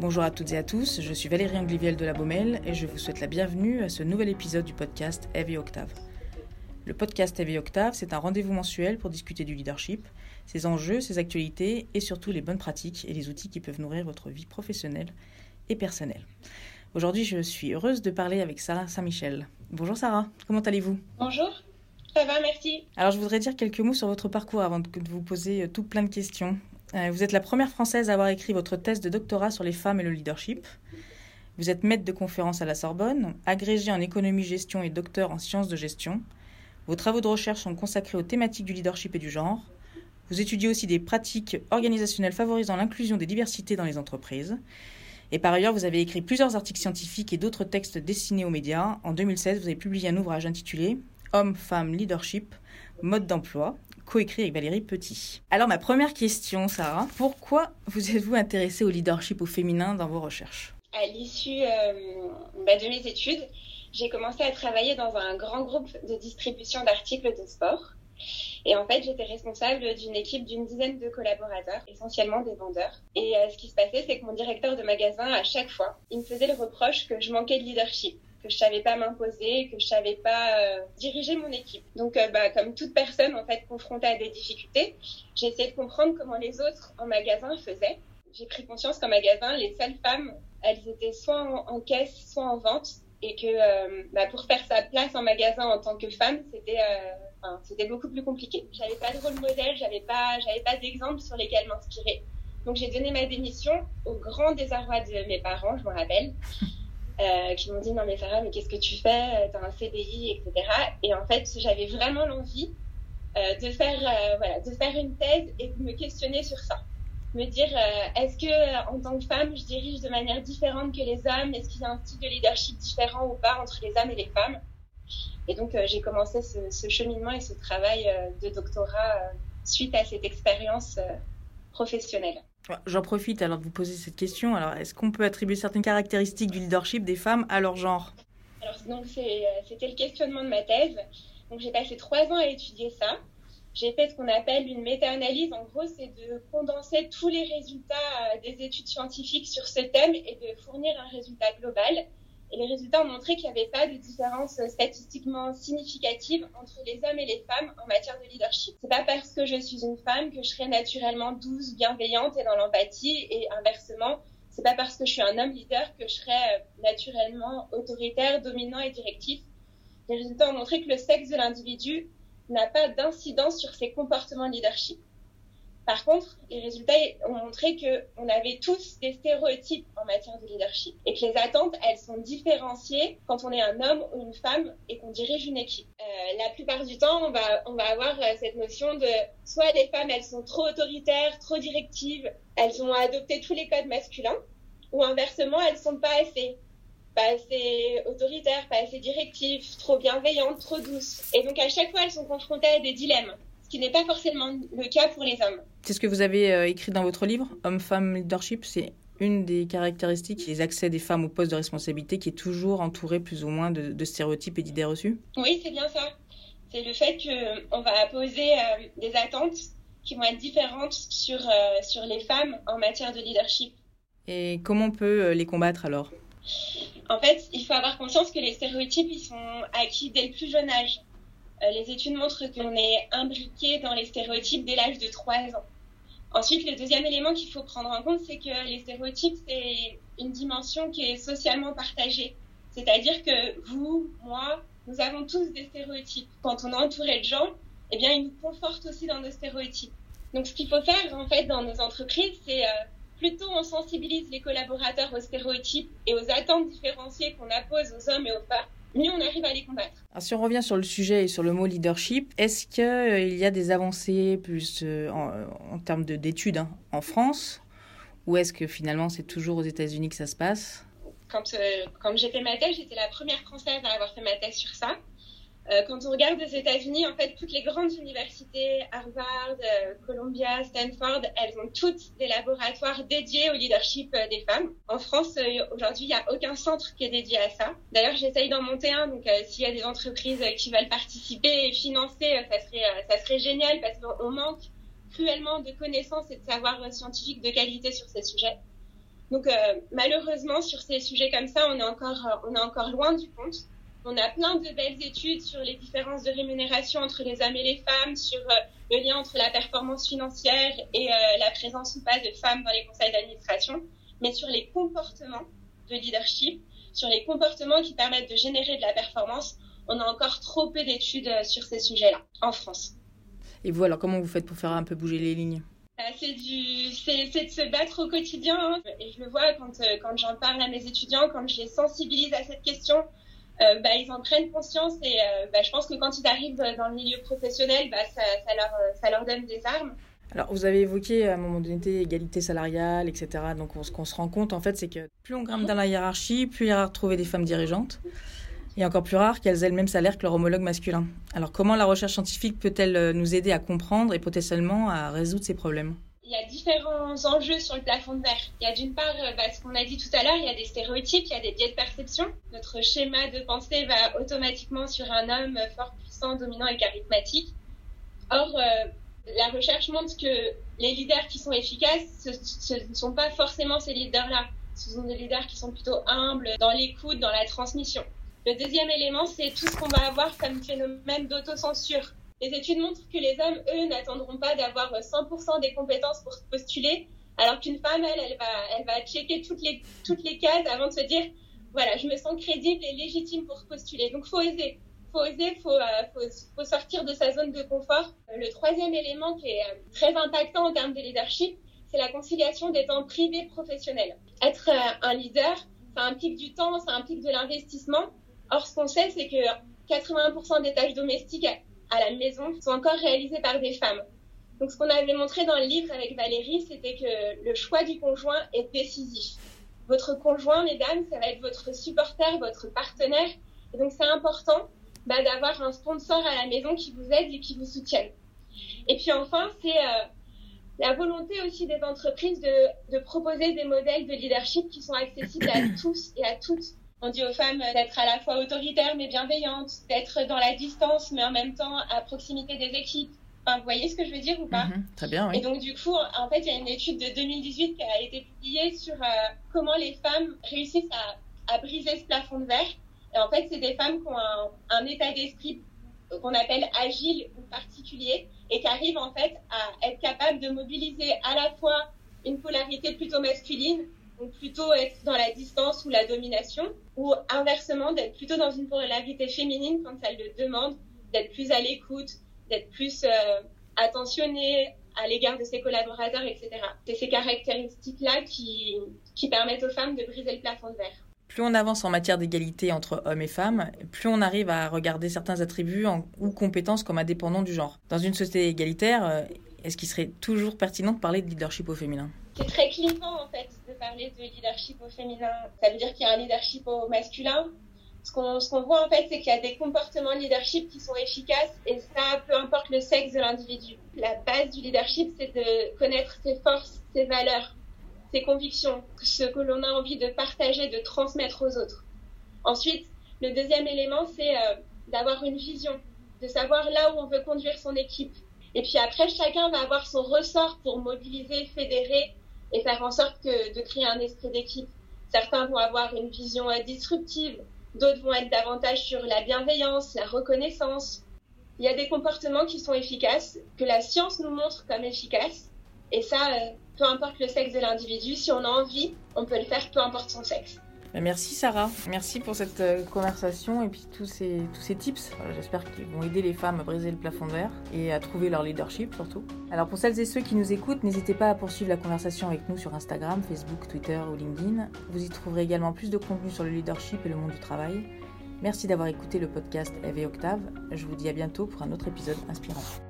Bonjour à toutes et à tous, je suis Valérie Angliviel de la Baumelle et je vous souhaite la bienvenue à ce nouvel épisode du podcast Heavy Octave. Le podcast Heavy Octave, c'est un rendez-vous mensuel pour discuter du leadership, ses enjeux, ses actualités et surtout les bonnes pratiques et les outils qui peuvent nourrir votre vie professionnelle et personnelle. Aujourd'hui, je suis heureuse de parler avec Sarah Saint-Michel. Bonjour Sarah, comment allez-vous? Bonjour, ça va, merci. Alors, je voudrais dire quelques mots sur votre parcours avant de vous poser tout plein de questions. Euh, vous êtes la première Française à avoir écrit votre thèse de doctorat sur les femmes et le leadership. Vous êtes maître de conférence à la Sorbonne, agrégé en économie-gestion et docteur en sciences de gestion. Vos travaux de recherche sont consacrés aux thématiques du leadership et du genre. Vous étudiez aussi des pratiques organisationnelles favorisant l'inclusion des diversités dans les entreprises. Et par ailleurs, vous avez écrit plusieurs articles scientifiques et d'autres textes destinés aux médias. En 2016, vous avez publié un ouvrage intitulé Hommes, femmes, leadership, mode d'emploi, coécrit avec Valérie Petit. Alors ma première question, Sarah, pourquoi vous êtes-vous intéressée au leadership au féminin dans vos recherches? À l'issue euh, bah, de mes études, j'ai commencé à travailler dans un grand groupe de distribution d'articles de sport. Et en fait, j'étais responsable d'une équipe d'une dizaine de collaborateurs, essentiellement des vendeurs. Et euh, ce qui se passait, c'est que mon directeur de magasin, à chaque fois, il me faisait le reproche que je manquais de leadership que je savais pas m'imposer, que je savais pas euh, diriger mon équipe. Donc, euh, bah, comme toute personne en fait confrontée à des difficultés, j'ai essayé de comprendre comment les autres en magasin faisaient. J'ai pris conscience qu'en magasin, les seules femmes, elles étaient soit en, caisse, soit en vente, et que euh, bah, pour faire sa place en magasin en tant que femme, c'était enfin, c'était beaucoup plus compliqué. J'avais pas de rôle modèle, j'avais pas j'avais pas d'exemple sur lesquels m'inspirer. Donc j'ai donné ma démission au grand désarroi de mes parents, je me rappelle. Euh, qui m'ont dit non mais Sarah mais qu'est-ce que tu fais? T'as un CDI etc et en fait j'avais vraiment l'envie euh, de faire euh, voilà de faire une thèse et de me questionner sur ça. Me dire est-ce que en tant que femme je dirige de manière différente que les hommes? Est-ce qu'il y a un style de leadership différent ou pas entre les hommes et les femmes? Et donc j'ai commencé ce, ce, cheminement et ce travail de doctorat suite à cette expérience professionnelle J'en profite alors de vous poser cette question. Alors, est-ce qu'on peut attribuer certaines caractéristiques du leadership des femmes à leur genre? Alors, donc euh, c'était le questionnement de ma thèse. Donc, j'ai passé trois ans à étudier ça. J'ai fait ce qu'on appelle une méta-analyse. En gros, c'est de condenser tous les résultats euh, des études scientifiques sur ce thème et de fournir un résultat global. Et les résultats ont montré qu'il n'y avait pas de différence statistiquement significative entre les hommes et les femmes en matière de leadership. C'est pas parce que je suis une femme que je serai naturellement douce, bienveillante et dans l'empathie et inversement. C'est pas parce que je suis un homme leader que je serai euh, naturellement autoritaire, dominant et directif. Les résultats ont montré que le sexe de l'individu n'a pas d'incidence sur ses comportements de leadership. Par contre, les résultats ont montré qu'on avait tous des stéréotypes en matière de leadership et que les attentes, elles sont différenciées quand on est un homme ou une femme et qu'on dirige une équipe. Euh, la plupart du temps, on va, on va avoir euh, cette notion de soit les femmes, elles sont trop autoritaires, trop directives, elles ont adopté tous les codes masculins, ou inversement, elles sont pas assez pas assez autoritaires, pas assez directives, trop bienveillantes, trop douces. Et donc à chaque fois, elles sont confrontées à des dilemmes ce qui n'est pas forcément le cas pour les hommes. C'est ce que vous avez euh, écrit dans votre livre, Homme-Femme Leadership, c'est une des caractéristiques les accès des femmes aux postes de responsabilité qui est toujours entouré plus ou moins de, stéréotypes et d'idées reçues Oui, c'est bien ça. C'est le fait qu'on va poser euh, des attentes qui vont être différentes sur, euh, sur les femmes en matière de leadership. Et comment on peut les combattre alors? En fait, il faut avoir conscience que les stéréotypes, ils sont acquis dès le plus jeune âge. Euh, les études montrent qu'on est imbriqué dans les stéréotypes dès l'âge de 3 ans. Ensuite, le deuxième élément qu'il faut prendre en compte, c'est que les stéréotypes, c'est une dimension qui est socialement partagée. C'est-à-dire que vous, moi, nous avons tous des stéréotypes. Quand on est entouré de gens, eh bien, ils nous confortent aussi dans nos stéréotypes. Donc, ce qu'il faut faire, en fait, dans nos entreprises, c'est euh, plutôt on sensibilise les collaborateurs aux stéréotypes et aux attentes différenciées qu'on appose aux hommes et aux femmes, mieux on arrive à les combattre. si on revient sur le sujet et sur le mot leadership, est-ce qu'il euh, y a des avancées plus euh, en, termes d'études hein, en France? Ou est-ce que finalement c'est toujours aux États-Unis que ça se passe? Quand, euh, quand j'ai fait ma thèse, j'étais la première française à avoir fait ma thèse sur ça. Euh, quand on regarde aux États-Unis, en fait, toutes les grandes universités, Harvard, euh, Columbia, Stanford, elles ont toutes des laboratoires dédiés au leadership euh, des femmes. En France, aujourd'hui, il n'y a aucun centre qui est dédié à ça. D'ailleurs, j'essaye d'en monter un, donc s'il y a des entreprises qui veulent participer et financer, ça serait, ça serait génial parce qu'on manque cruellement de connaissances et de savoirs scientifiques de qualité sur ces sujets. Donc malheureusement, sur ces sujets comme ça, on est encore, on est encore loin du compte. On a plein de belles études sur les différences de rémunération entre les hommes et les femmes, sur le lien entre la performance financière et la présence ou pas de femmes dans les conseils d'administration, mais sur les comportements de leadership, sur les comportements qui permettent de générer de la performance, on a encore trop peu d'études euh, sur ces sujets-là en France. Et vous, alors, comment vous faites pour faire un peu bouger les lignes? Euh, c'est du, c'est, de se battre au quotidien. Hein. Et je le vois quand, euh, quand j'en parle à mes étudiants, quand je les sensibilise à cette question, bah, ils en prennent conscience. Et bah, je pense que quand ils arrivent dans le milieu professionnel, bah, ça, leur, ça leur donne des armes. Alors, vous avez évoqué à un moment donné égalité salariale, etc. Donc, ce qu'on se rend compte, en fait, c'est que plus on grimpe dans la hiérarchie, plus il y a de trouver des femmes dirigeantes et encore plus rare qu'elles aient le même salaire que leur homologue masculin. Alors comment la recherche scientifique peut-elle euh, nous aider à comprendre et potentiellement à résoudre ces problèmes? Il y a différents enjeux sur le plafond de verre. Il y a d'une part, euh, bah, ce qu'on a dit tout à l'heure, il y a des stéréotypes, il y a des biais de perception. Notre schéma de pensée va automatiquement sur un homme fort, puissant, dominant et charismatique. Or, euh, la recherche montre que les leaders qui sont efficaces, ce ne sont pas forcément ces leaders-là. Ce sont des leaders qui sont plutôt humbles dans l'écoute, dans la transmission. Le deuxième élément, c'est tout ce qu'on va avoir comme phénomène d'autocensure. Les études montrent que les hommes, eux, n'attendront pas d'avoir 100% des compétences pour postuler, alors qu'une femme, elle, elle va, elle va checker toutes les, toutes les cases avant de se dire, voilà, je me sens crédible et légitime pour postuler. Donc, faut oser. Faut oser, faut, euh, faut, faut sortir de sa zone de confort. Le troisième élément qui est euh, très impactant en termes de leadership, c'est la conciliation des temps privés professionnels. Être euh, un leader, ça implique du temps, ça implique de l'investissement. Or, ce qu'on sait, c'est que 80% des tâches domestiques à la maison sont encore réalisées par des femmes. Donc, ce qu'on avait montré dans le livre avec Valérie, c'était que le choix du conjoint est décisif. Votre conjoint, mesdames, ça va être votre supporter, votre partenaire. Et donc, c'est important bah, d'avoir un sponsor à la maison qui vous aide et qui vous soutienne. Et puis enfin, c'est euh, la volonté aussi des entreprises de, de proposer des modèles de leadership qui sont accessibles à tous et à toutes on dit aux femmes d'être à la fois autoritaires mais bienveillantes, d'être dans la distance mais en même temps à proximité des équipes. Enfin, vous voyez ce que je veux dire ou pas mhm, Très bien, oui. Et donc du coup, en fait, il y a une étude de 2018 qui a été publiée sur euh, comment les femmes réussissent à, à, briser ce plafond de verre. Et en fait, c'est des femmes qui ont un, un état d'esprit qu'on appelle agile ou particulier et qui arrivent en fait à être capables de mobiliser à la fois une polarité plutôt masculine donc plutôt être dans la distance ou la domination, ou inversement d'être plutôt dans une polarité féminine quand elle le demande, d'être plus à l'écoute, d'être plus euh, attentionné à l'égard de ses collaborateurs, etc. C'est ces caractéristiques-là qui, qui permettent aux femmes de briser le plafond de verre. Plus on avance en matière d'égalité entre hommes et femmes, plus on arrive à regarder certains attributs ou compétences comme indépendants du genre. Dans une société égalitaire, euh, est-ce qu'il serait toujours pertinent de parler de leadership au féminin? C'est très clivant en fait parler de leadership au féminin. Ça veut dire qu'il y a un leadership au masculin. Ce qu'on voit en fait, c'est qu'il y a des comportements de leadership qui sont efficaces et ça, peu importe le sexe de l'individu. La base du leadership, c'est de connaître ses forces, ses valeurs, ses convictions, ce que l'on a envie de partager, de transmettre aux autres. Ensuite, le deuxième élément, c'est euh, d'avoir une vision, de savoir là où on veut conduire son équipe, et puis après, chacun va avoir son ressort pour mobiliser, fédérer et faire en sorte que, de créer un esprit d'équipe. Certains vont avoir une vision disruptive, d'autres vont être davantage sur la bienveillance, la reconnaissance. Il y a des comportements qui sont efficaces, que la science nous montre comme efficaces. Et ça, euh, peu importe le sexe de l'individu, si on a envie, on peut le faire, peu importe son sexe. Bah, merci Sarah, merci pour cette euh, conversation et puis tous ces, tous ces tips. J'espère qu'ils vont aider les femmes à briser le plafond de verre et à trouver leur leadership surtout. Alors pour celles et ceux qui nous écoutent, n'hésitez pas à poursuivre la conversation avec nous sur Instagram, Facebook, Twitter ou LinkedIn. Vous y trouverez également plus de contenu sur le leadership et le monde du travail. Merci d'avoir écouté le podcast Eve et Octave. Je vous dis à bientôt pour un autre épisode inspirant.